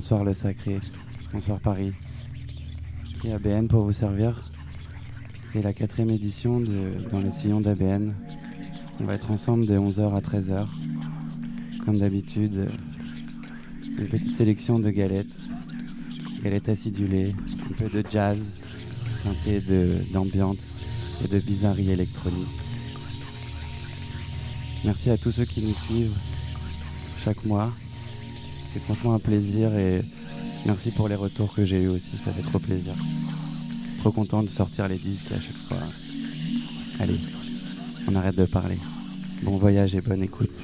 Bonsoir le sacré, bonsoir Paris. C'est ABN pour vous servir. C'est la quatrième édition Dans le sillon d'ABN. On va être ensemble de 11h à 13h. Comme d'habitude, une petite sélection de galettes. Galettes acidulées, un peu de jazz, teinté d'ambiance et de bizarrerie électronique. Merci à tous ceux qui nous suivent chaque mois. C'est franchement un plaisir et merci pour les retours que j'ai eu aussi, ça fait trop plaisir. Trop content de sortir les disques à chaque fois. Allez, on arrête de parler. Bon voyage et bonne écoute.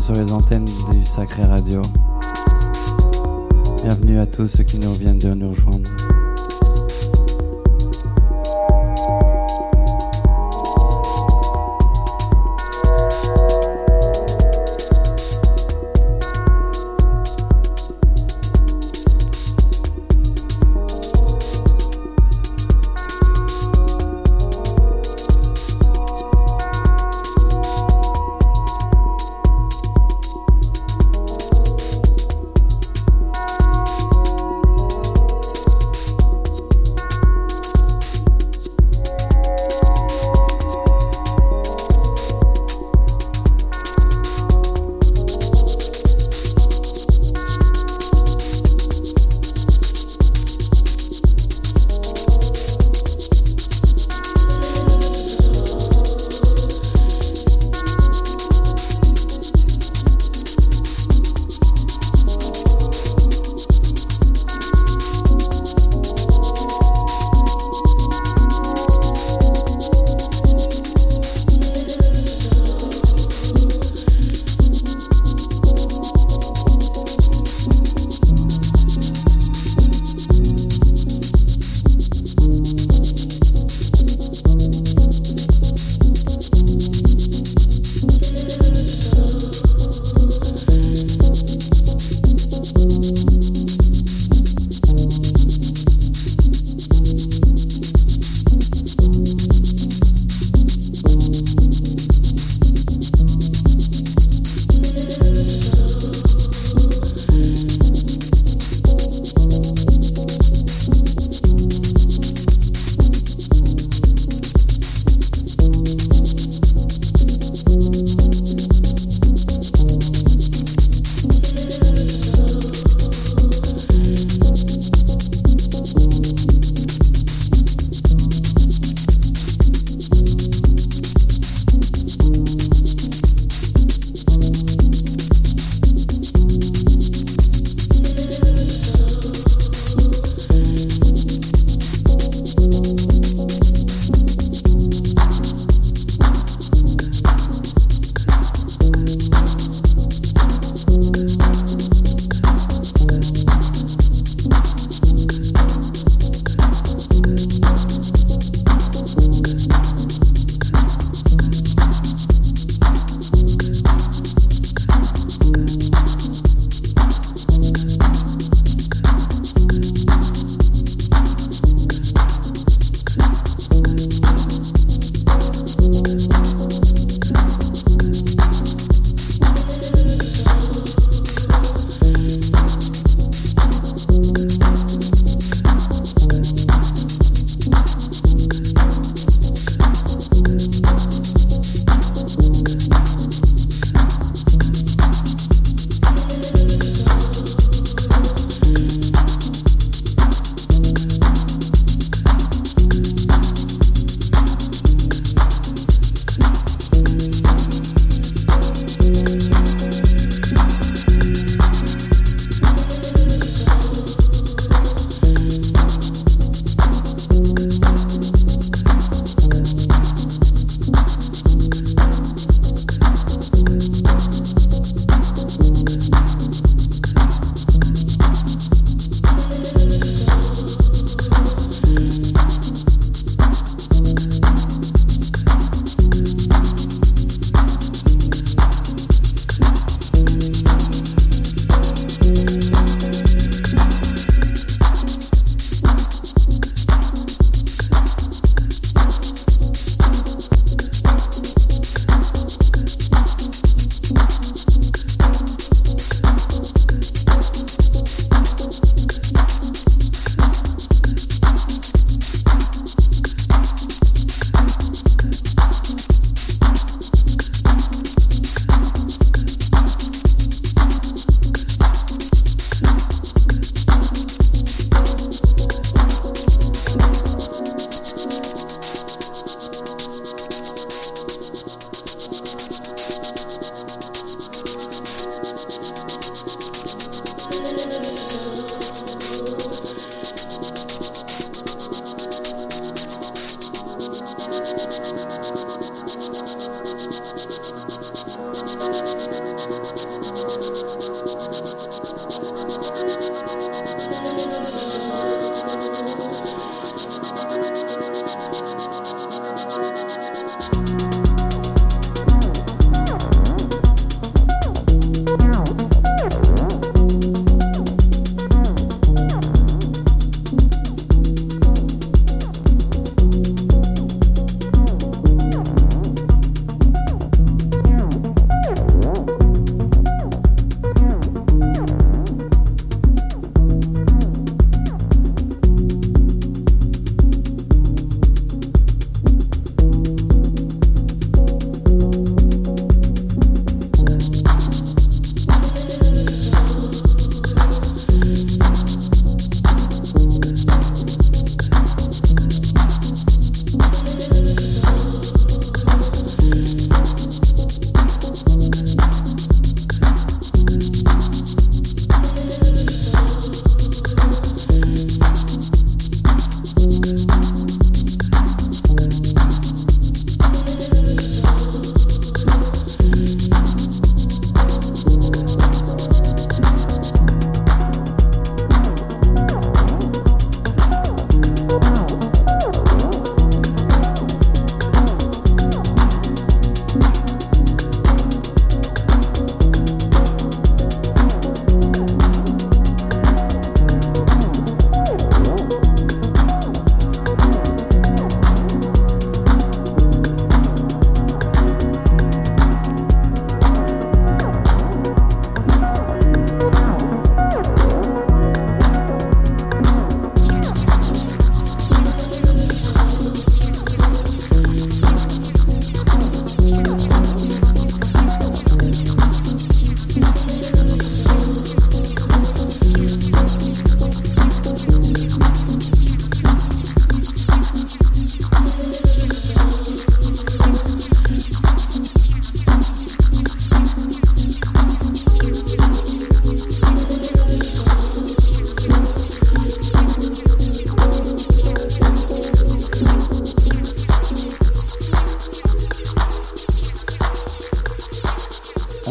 Sur les antennes du Sacré Radio. Bienvenue à tous ceux qui nous viennent de nous rejoindre.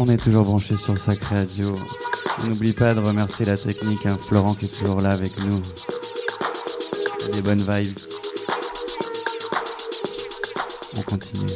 On est toujours branché sur le Sacré Radio. N'oublie pas de remercier la technique, hein, Florent qui est toujours là avec nous. Des bonnes vibes. On continue.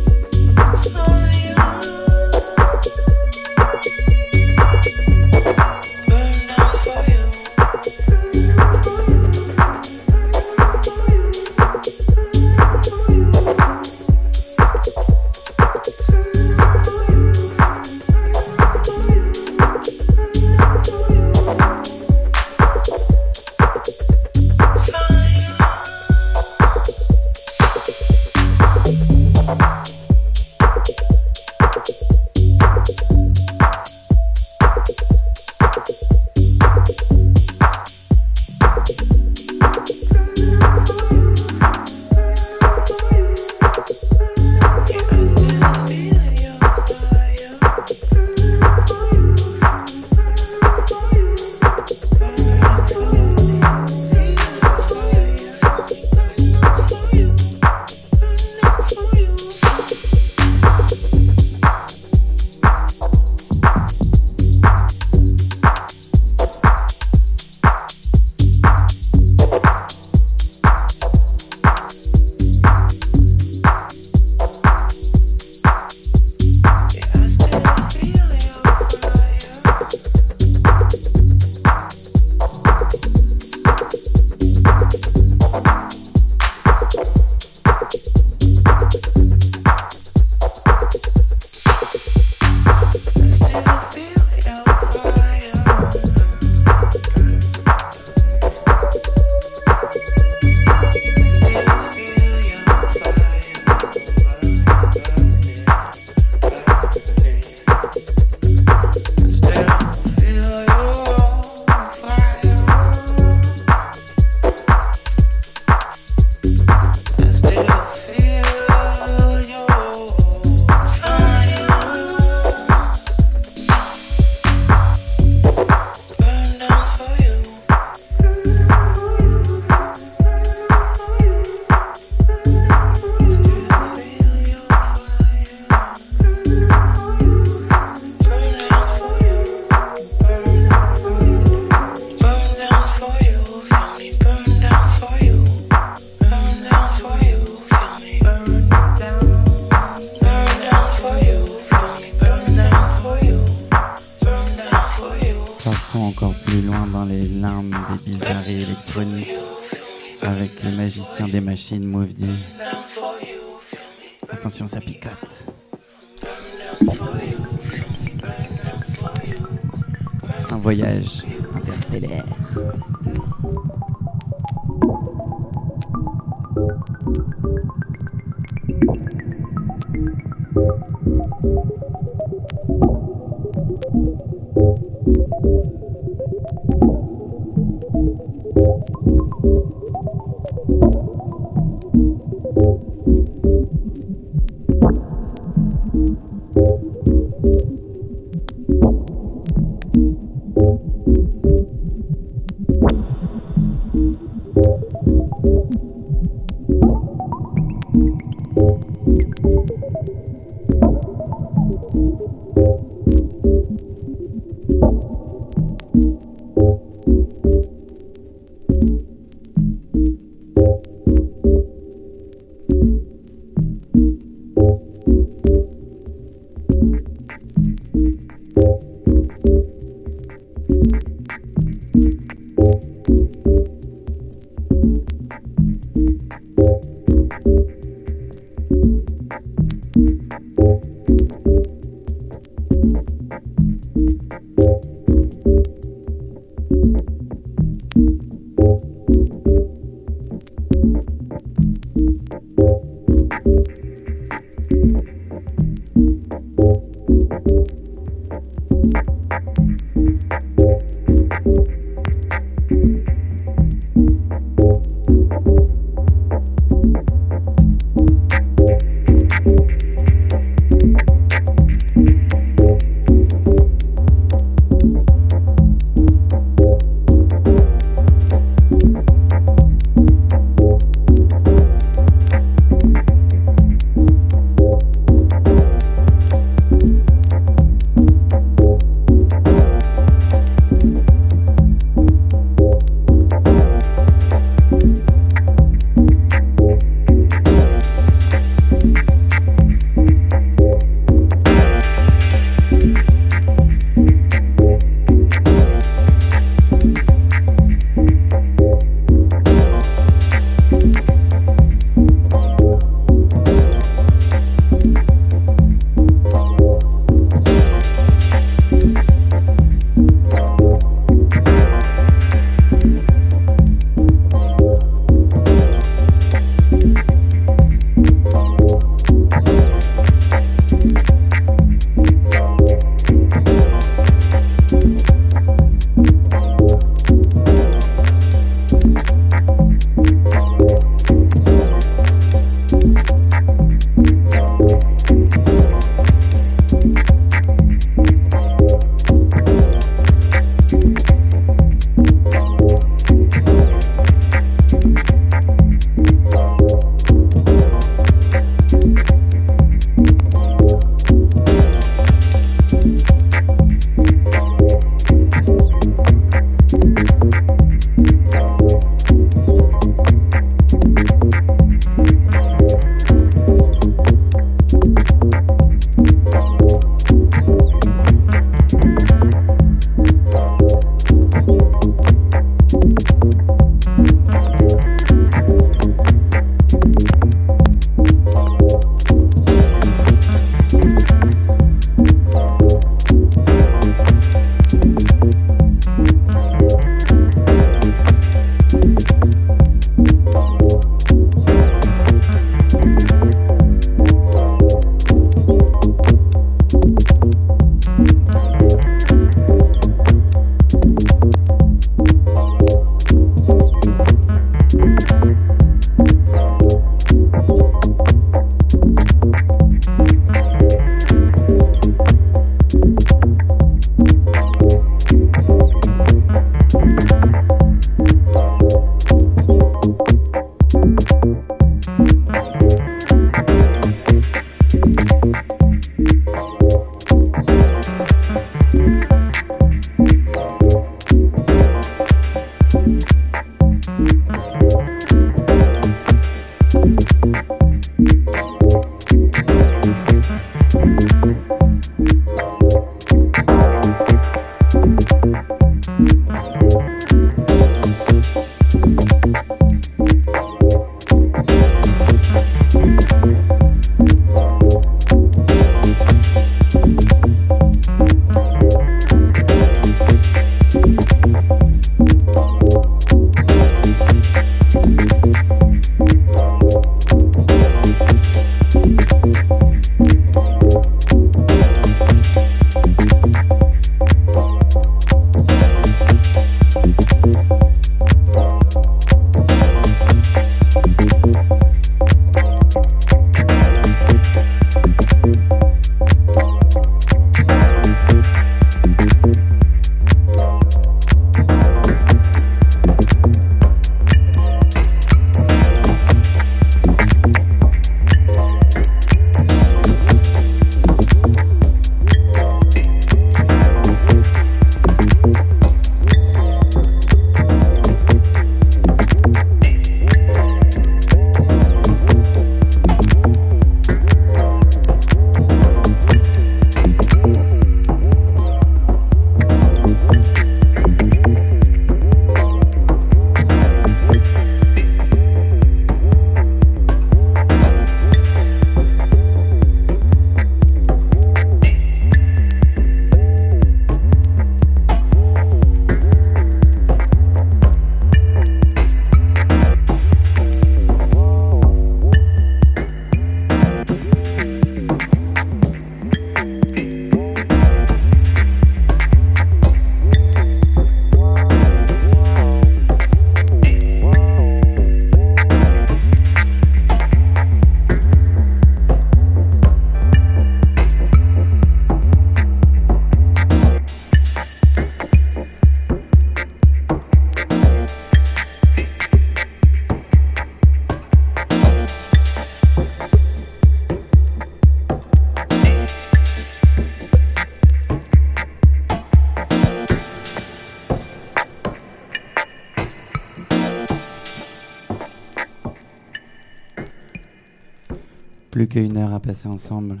Qu'une heure à passer ensemble.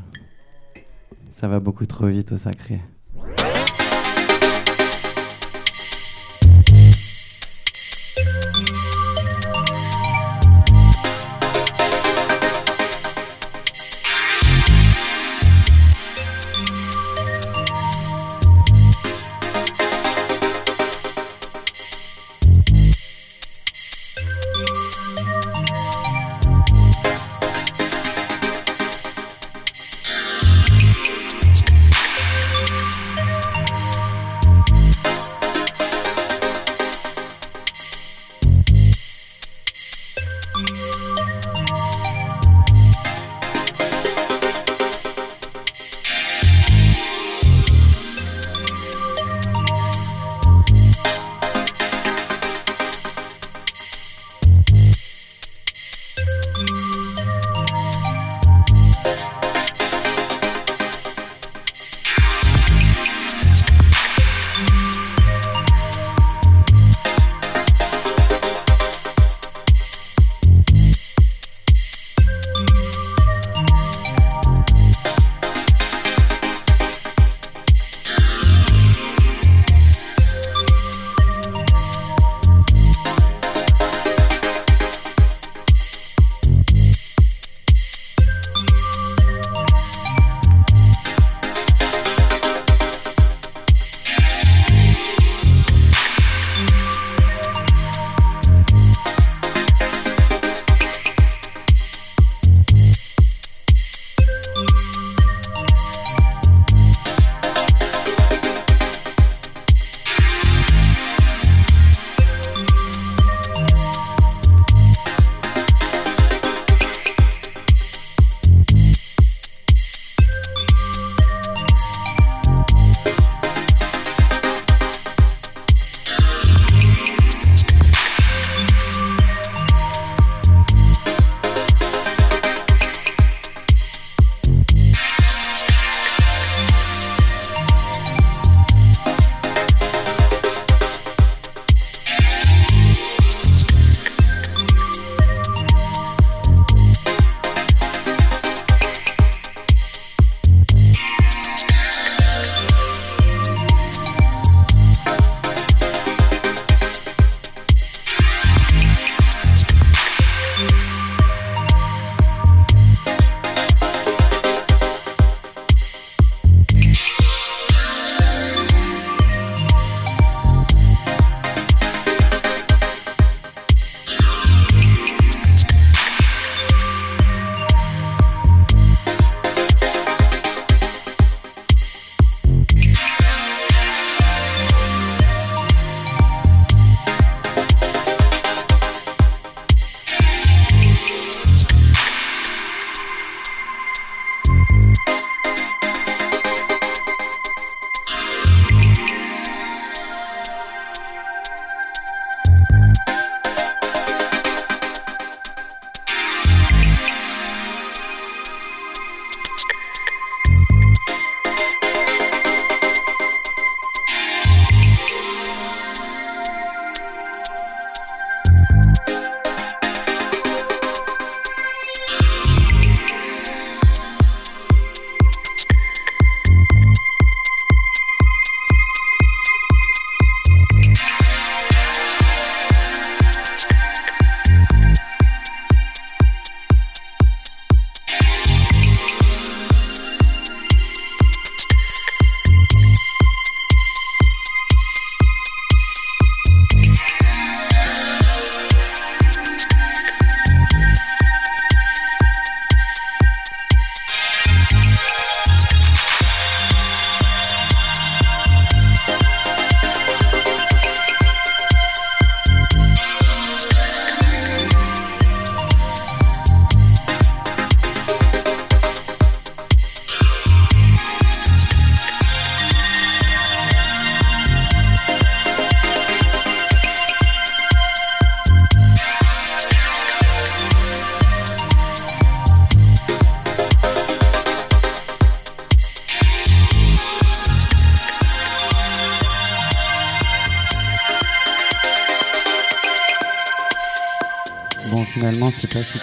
Ça va beaucoup trop vite au sacré.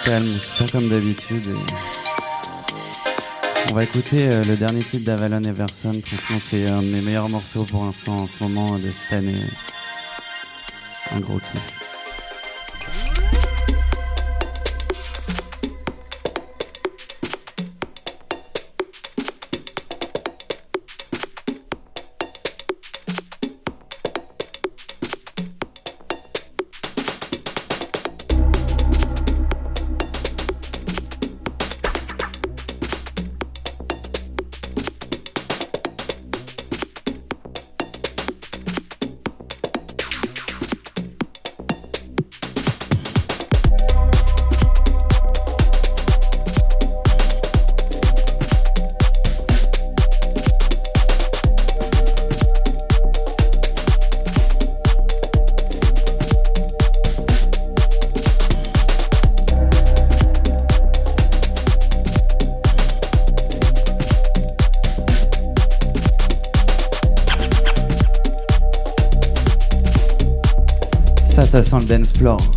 Calme, comme d'habitude. On va écouter euh, le dernier titre d'Avalon Everson. Franchement, c'est un de mes meilleurs morceaux pour l'instant en ce moment de cette année. Un gros kiff. Ça sent le dance floor.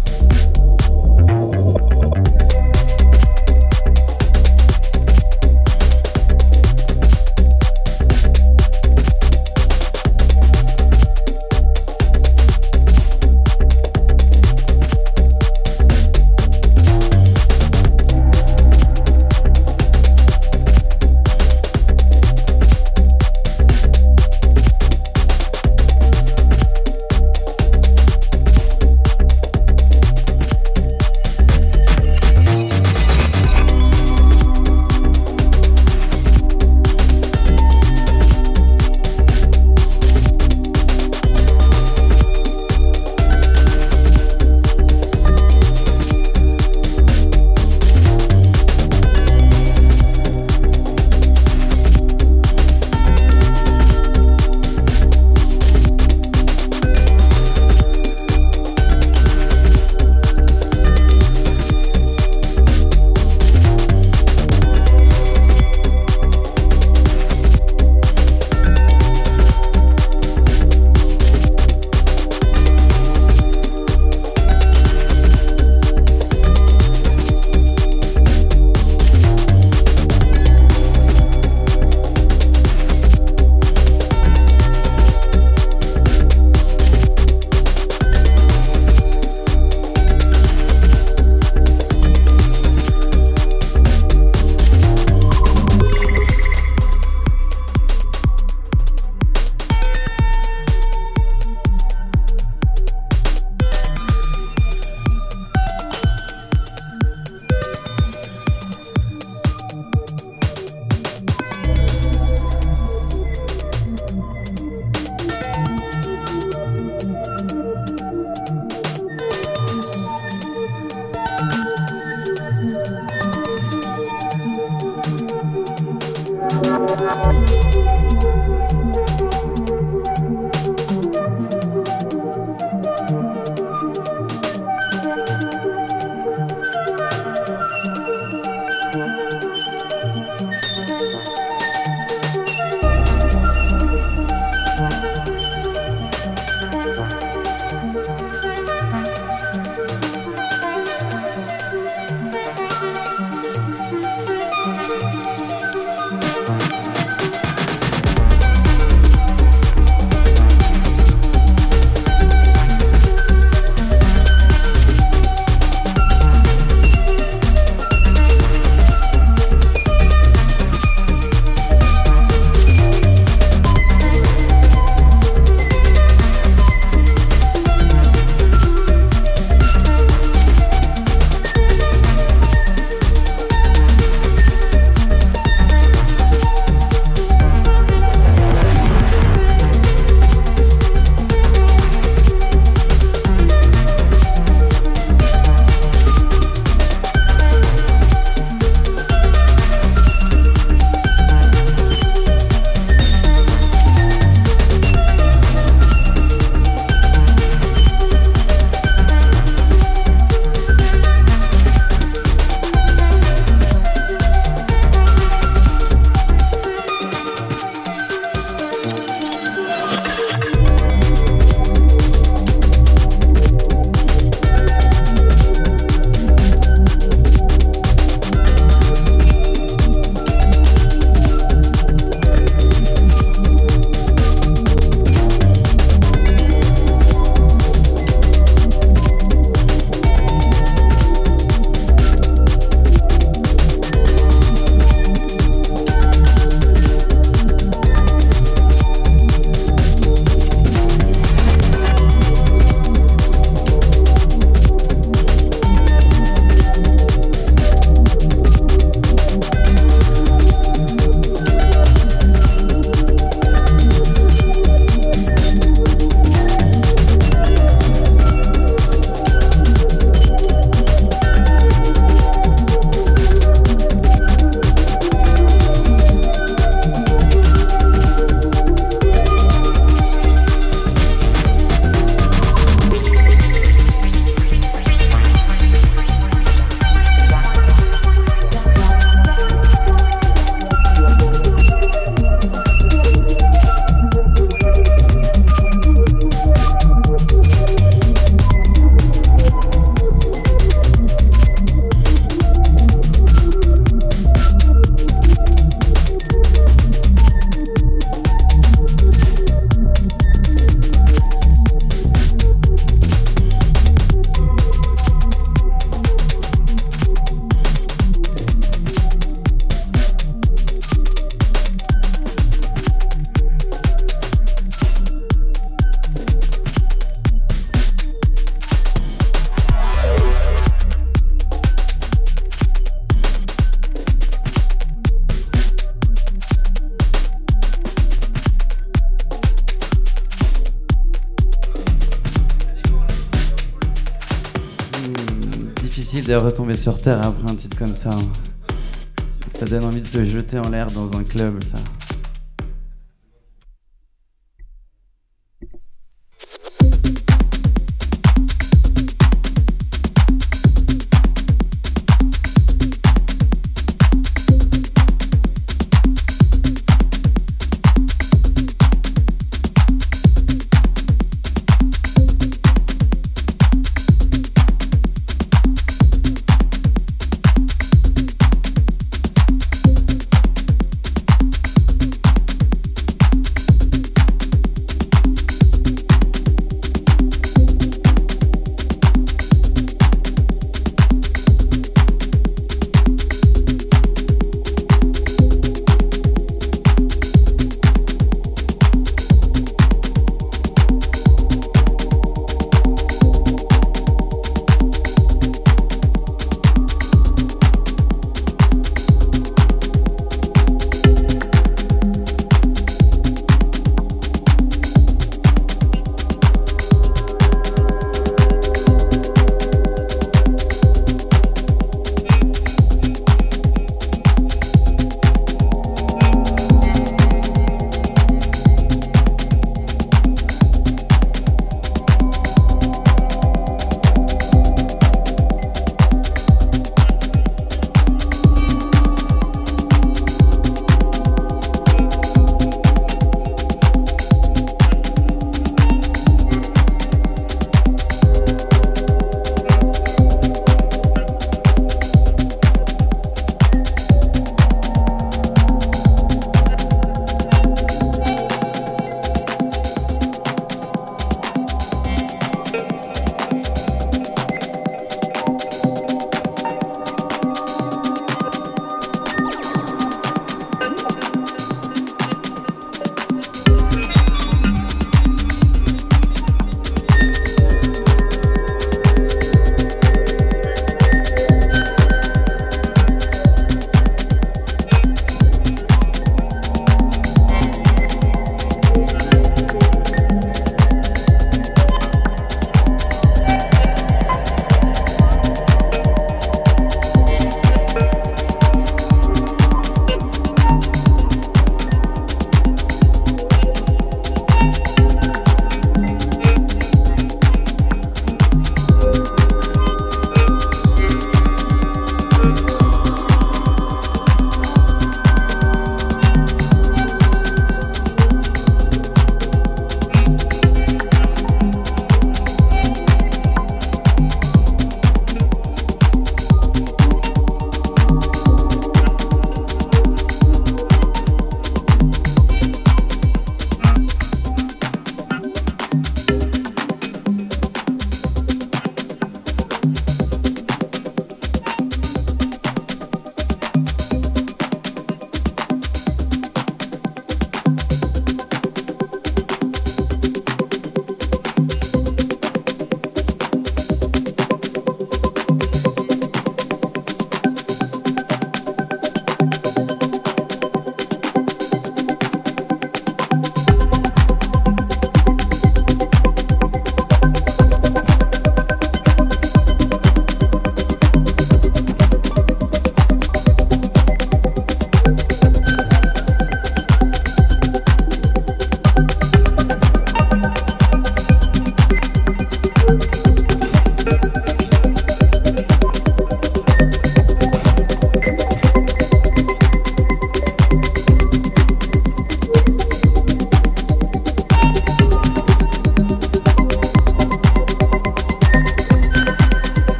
Retomber sur terre après un titre comme ça. hein. Ça donne envie de se jeter en l'air dans un club, ça.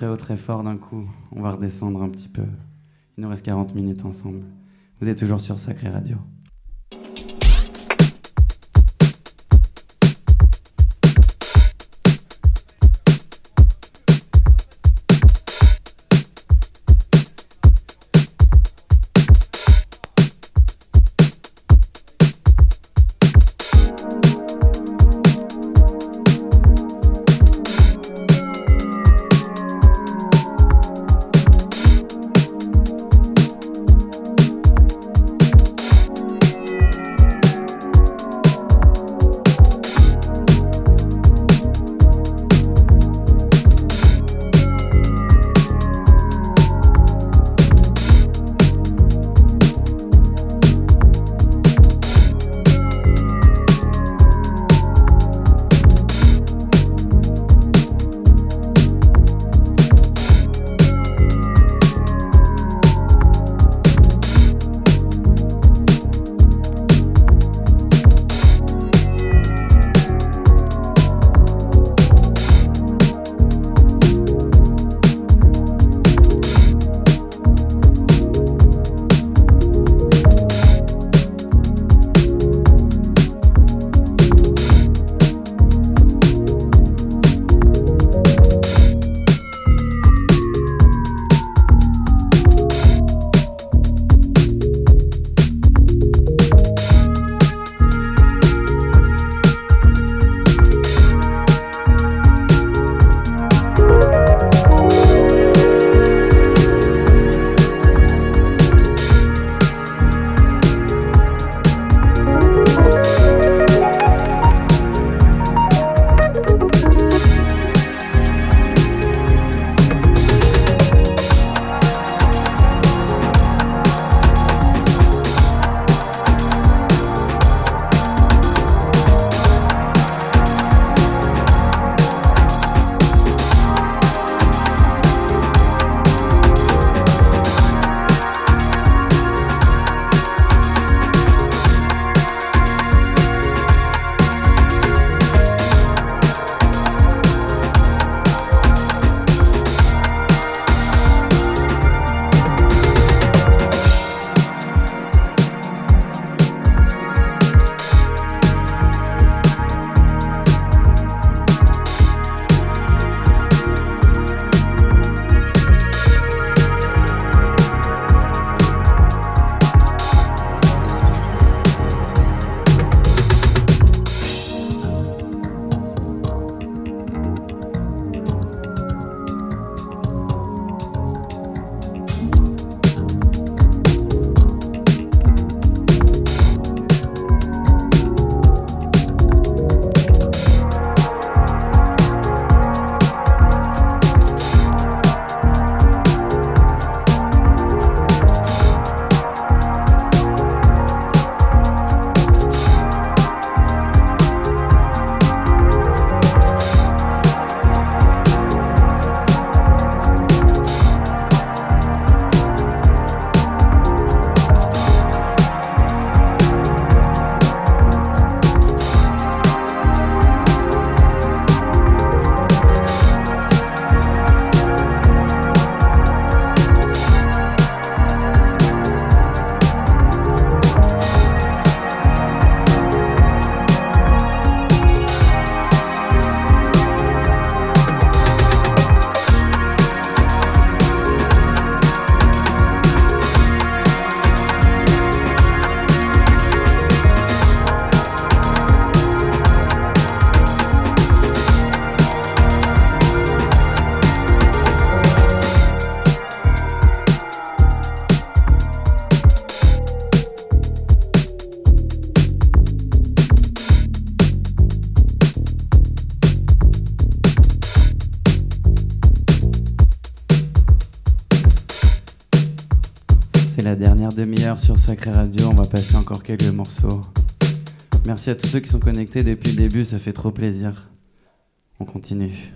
Très haut, très fort d'un coup. On va redescendre un petit peu. Il nous reste 40 minutes ensemble. Vous êtes toujours sur Sacré Radio. Sacré Radio. On va passer encore quelques morceaux. Merci à tous ceux qui sont connectés depuis le début, ça fait trop plaisir. On continue.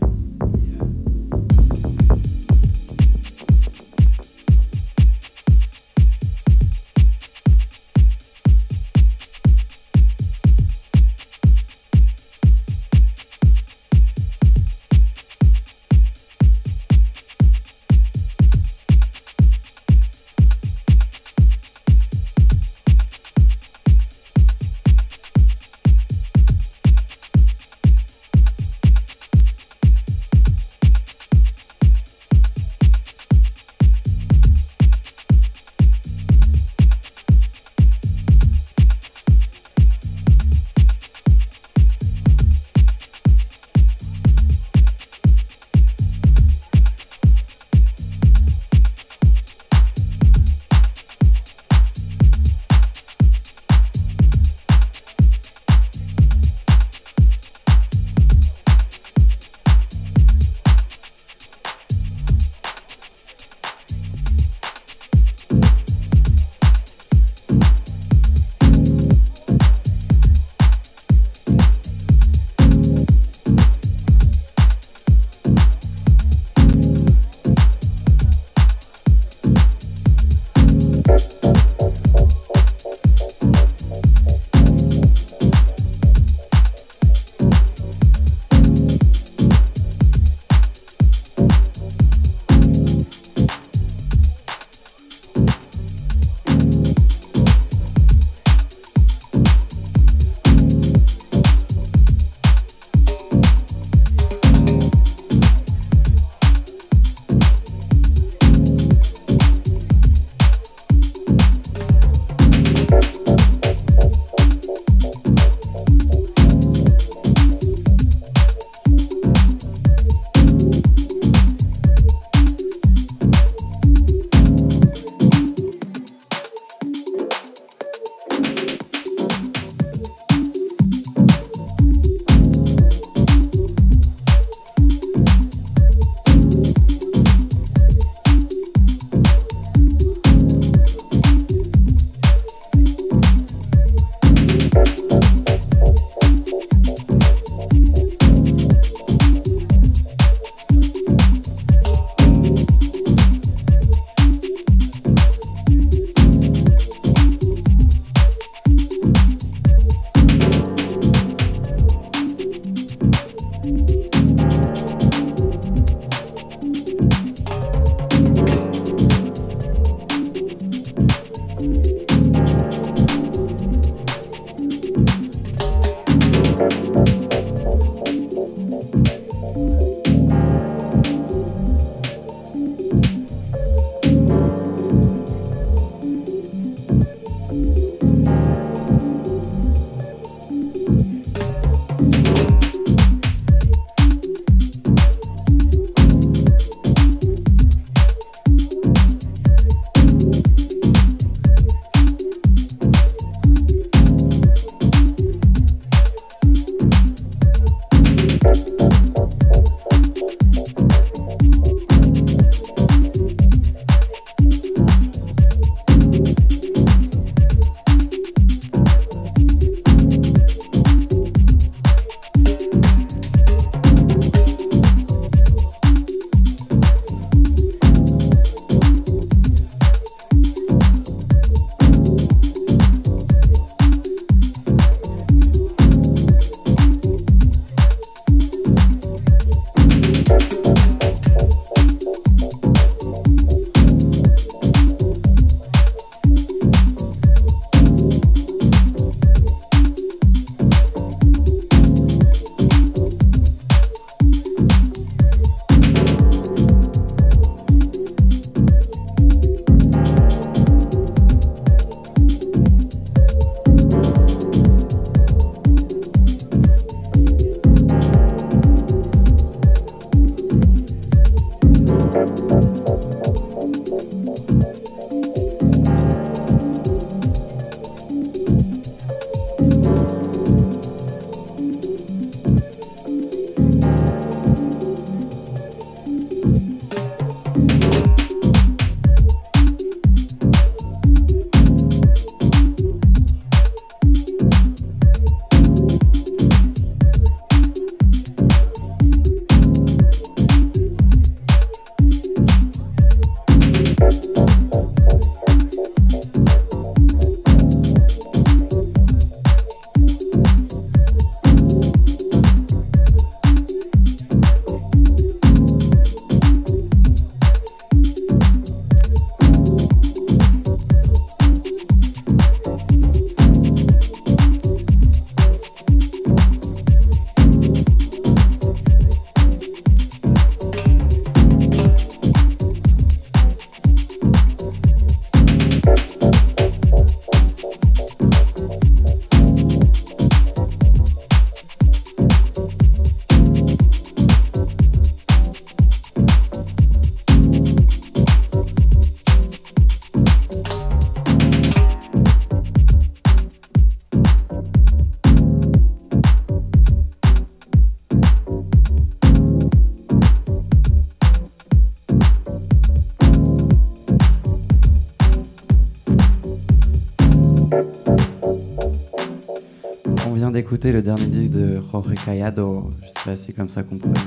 Écouter le dernier disque de Jorge Callado, je sais pas si c'est comme ça qu'on prononce.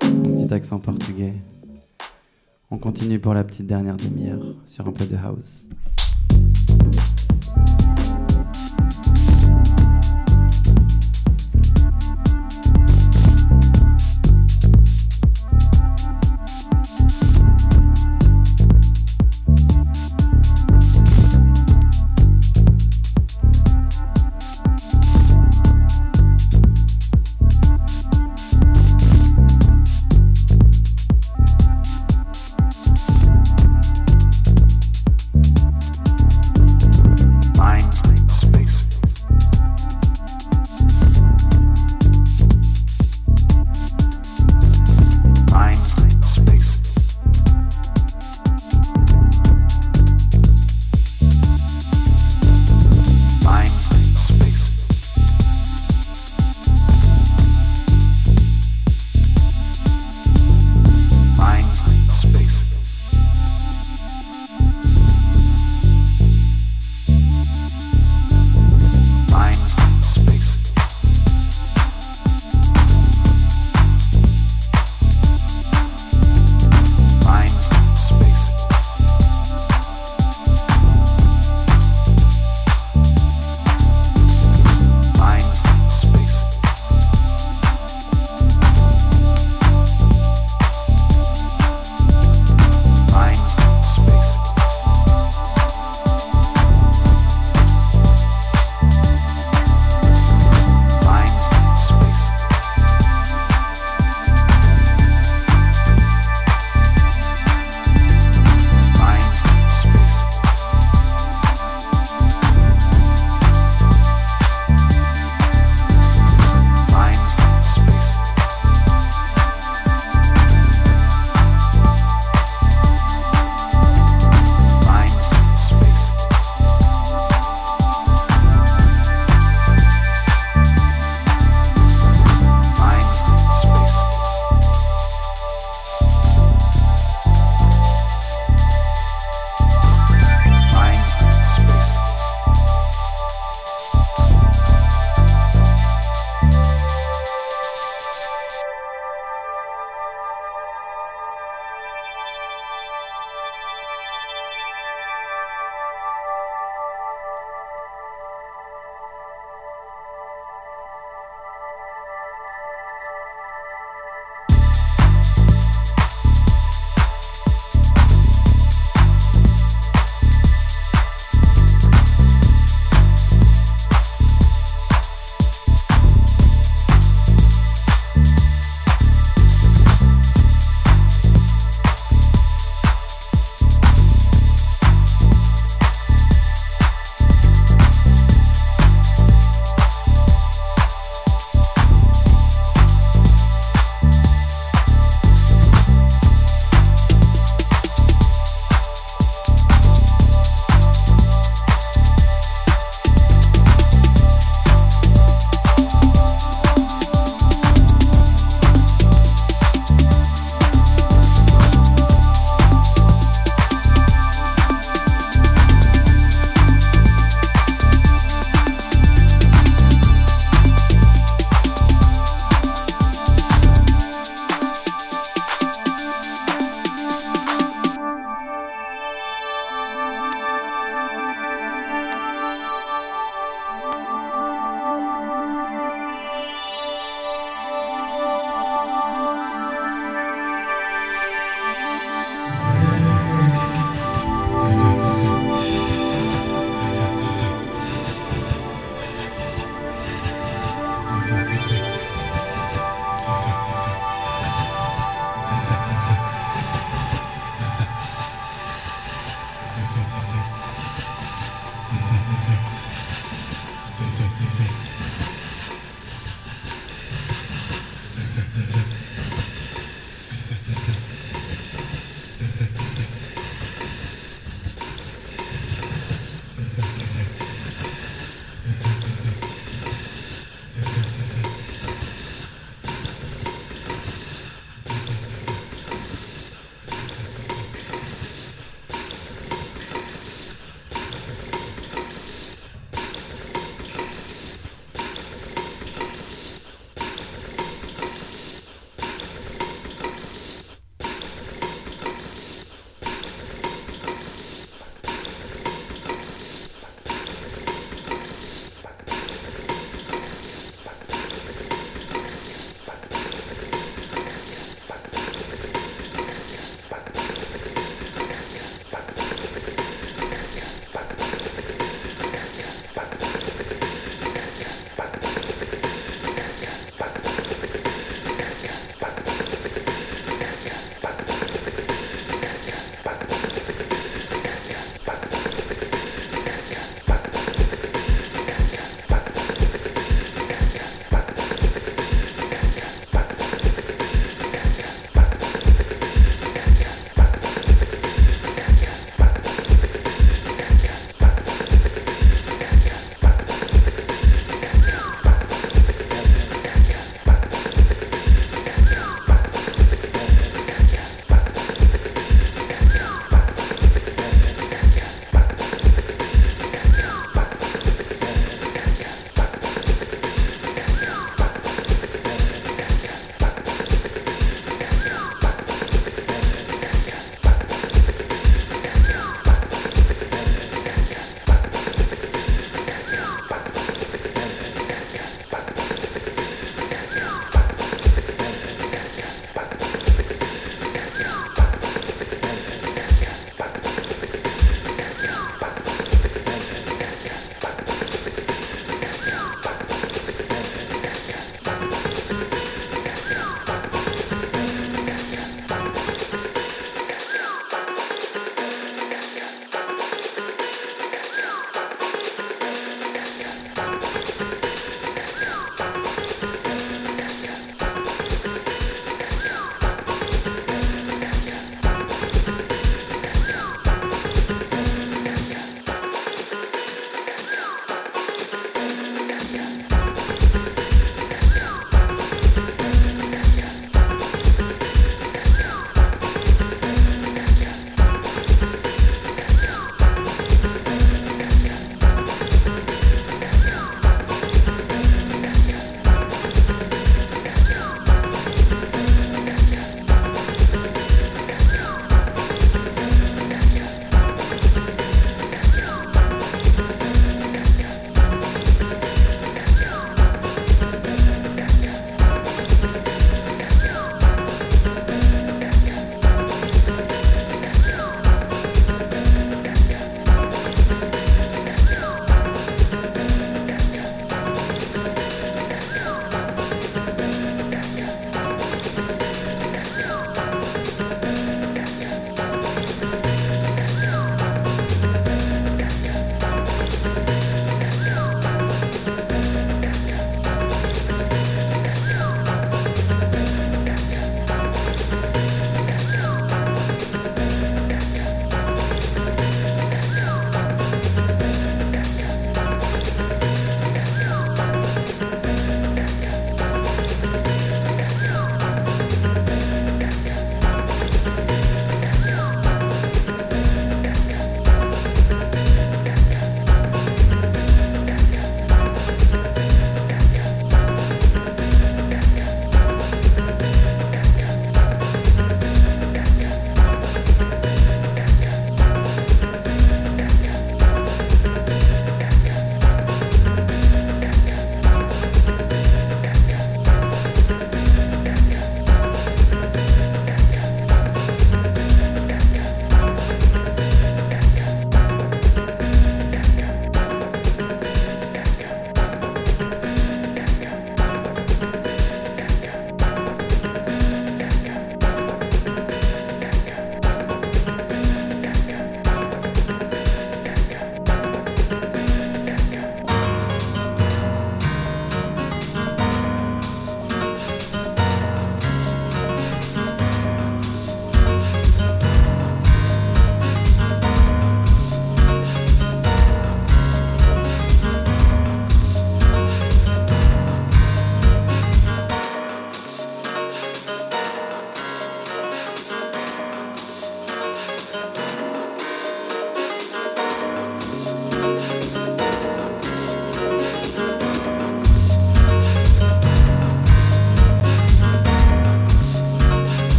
Un petit accent portugais. On continue pour la petite dernière demi-heure sur un peu de house.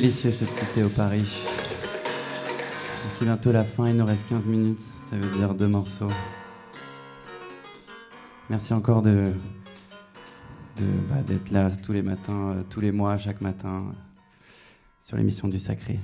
Délicieux ce petit au Paris. C'est bientôt la fin, il nous reste 15 minutes, ça veut dire deux morceaux. Merci encore de, bah, d'être là tous les matins, euh, tous les mois, chaque matin, sur l'émission du Sacré.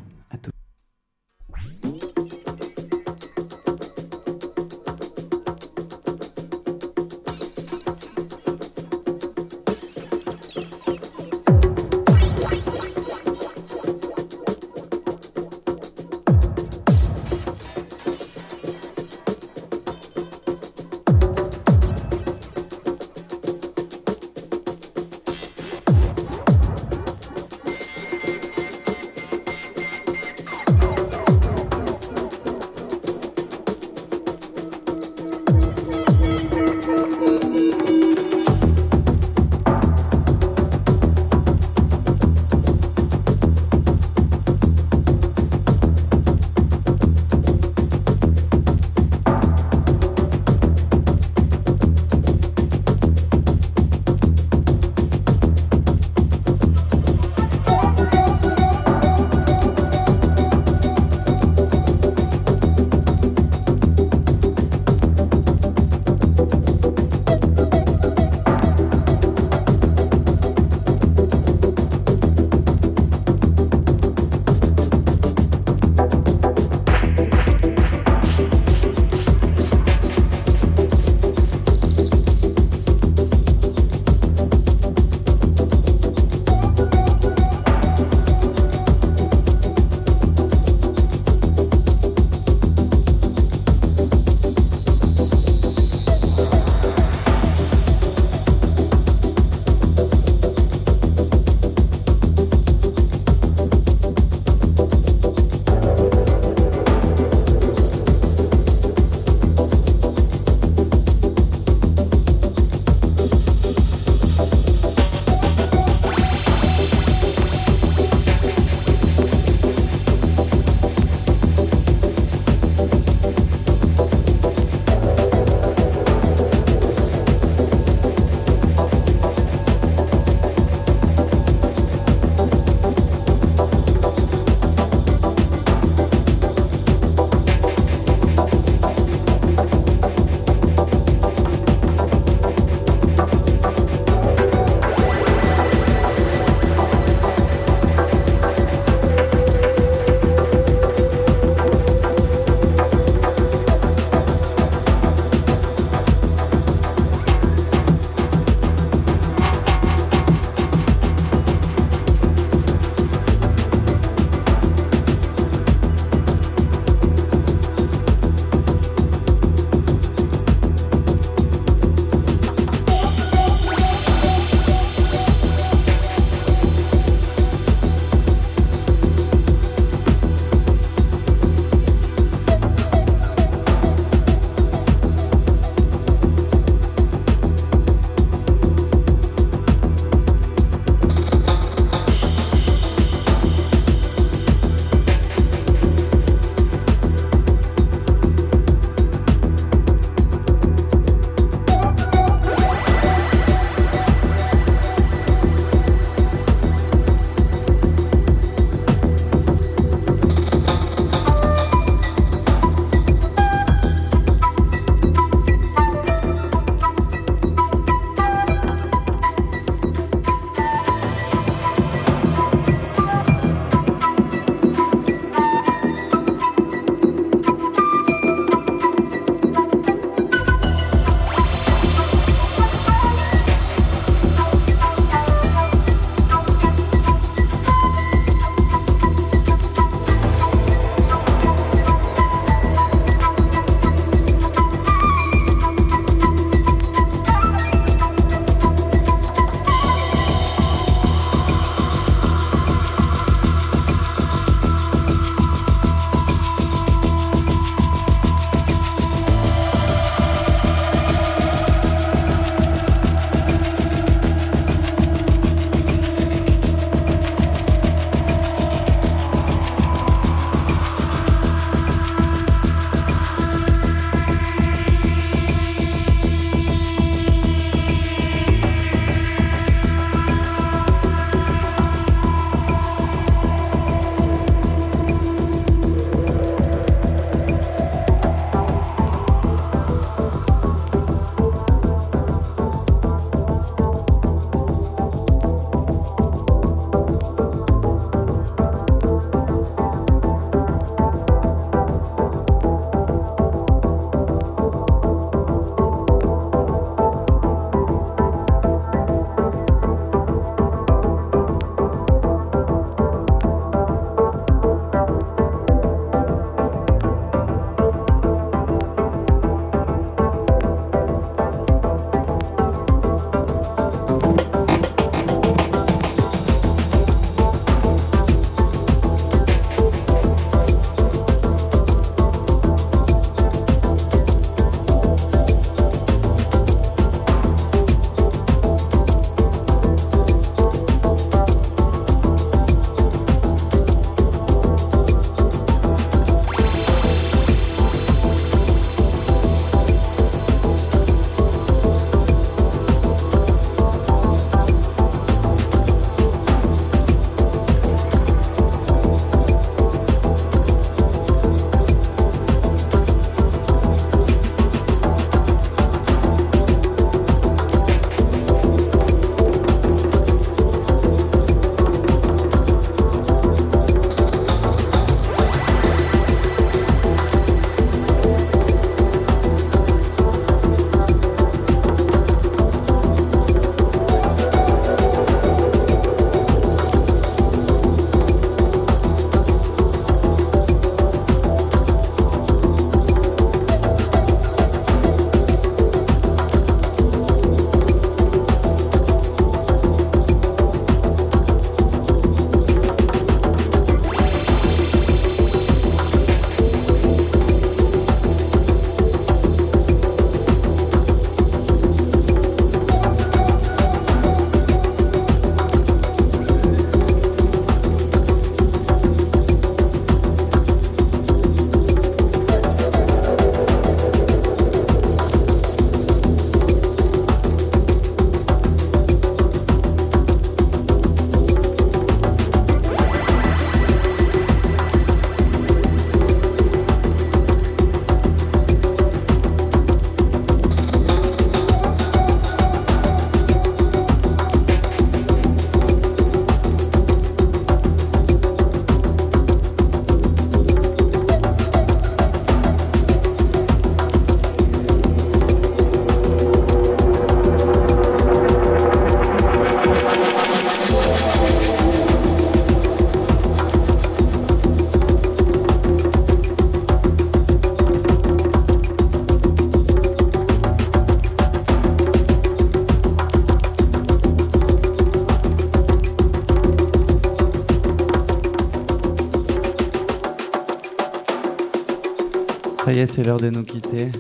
Est, c'est l'heure de nous quitter.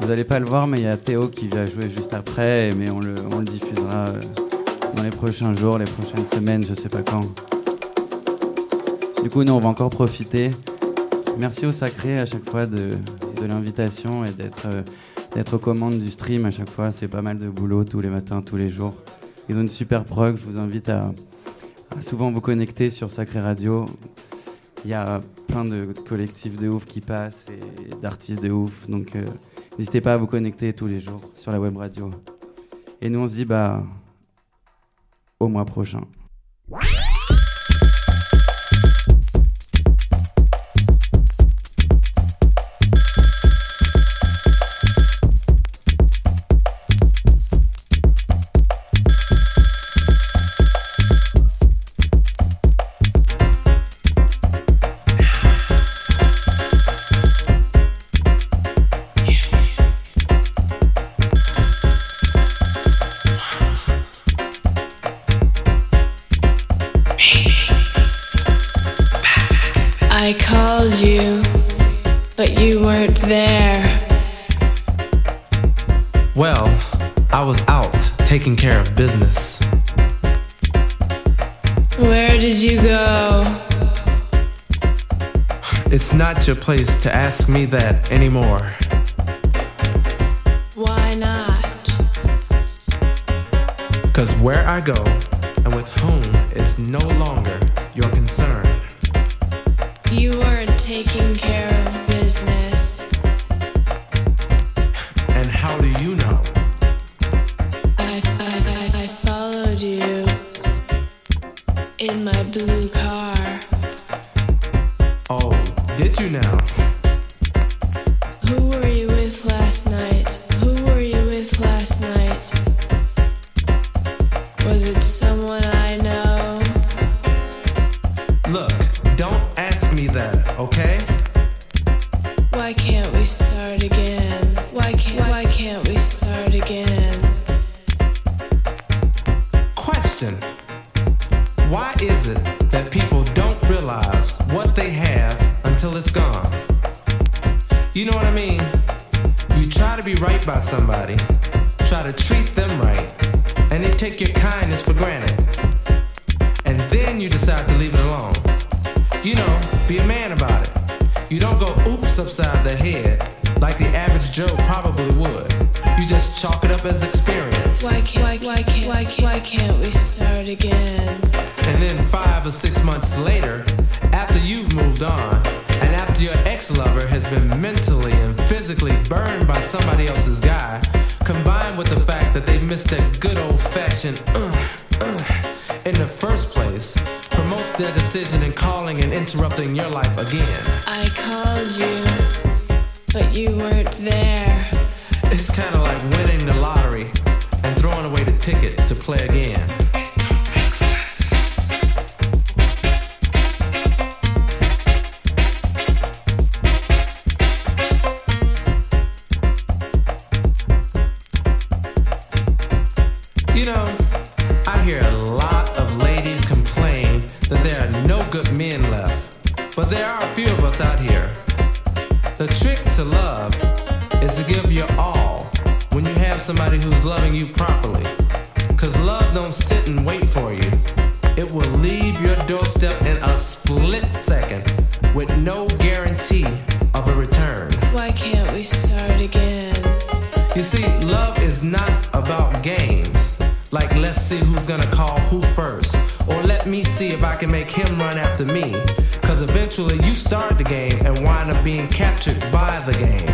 Vous n'allez pas le voir, mais il y a Théo qui va jouer juste après, mais on le, diffusera euh, dans les prochains jours, les prochaines semaines, je sais pas quand. Du coup, nous, on va encore profiter. Merci au Sacré à chaque fois de, l'invitation et d'être euh, d'être aux commandes du stream à chaque fois. C'est pas mal de boulot tous les matins, tous les jours. Ils ont une super prog. Je vous invite à, souvent vous connecter sur Sacré Radio. Il y a plein de collectifs de ouf qui passent d'artistes de ouf. Donc euh, n'hésitez pas à vous connecter tous les jours sur la web radio. Et nous on se dit bah au mois prochain. Place to ask me that anymore. Why not? Cause where I go can't why can't why can't we start again? And then five or six months later, after you've moved on, and after your ex lover has been mentally and physically burned by somebody else's guy, combined with the fact that they missed that good old fashioned uh, uh, in the first place, promotes their decision in calling and interrupting your life again. I called you, but you weren't there. It's kind of like winning the lottery and throwing away the ticket to play again. You know, I hear a lot of ladies complain that there are no good men left. But there are a few of us out here. The trick somebody who's loving you properly. Cause love don't sit and wait for you. It will leave your doorstep in a split second with no guarantee of a return. Why can't we start again? You see, love is not about games. Like, let's see who's gonna call who first. Or let me see if I can make him run after me. Cause eventually you start the game and wind up being captured by the game.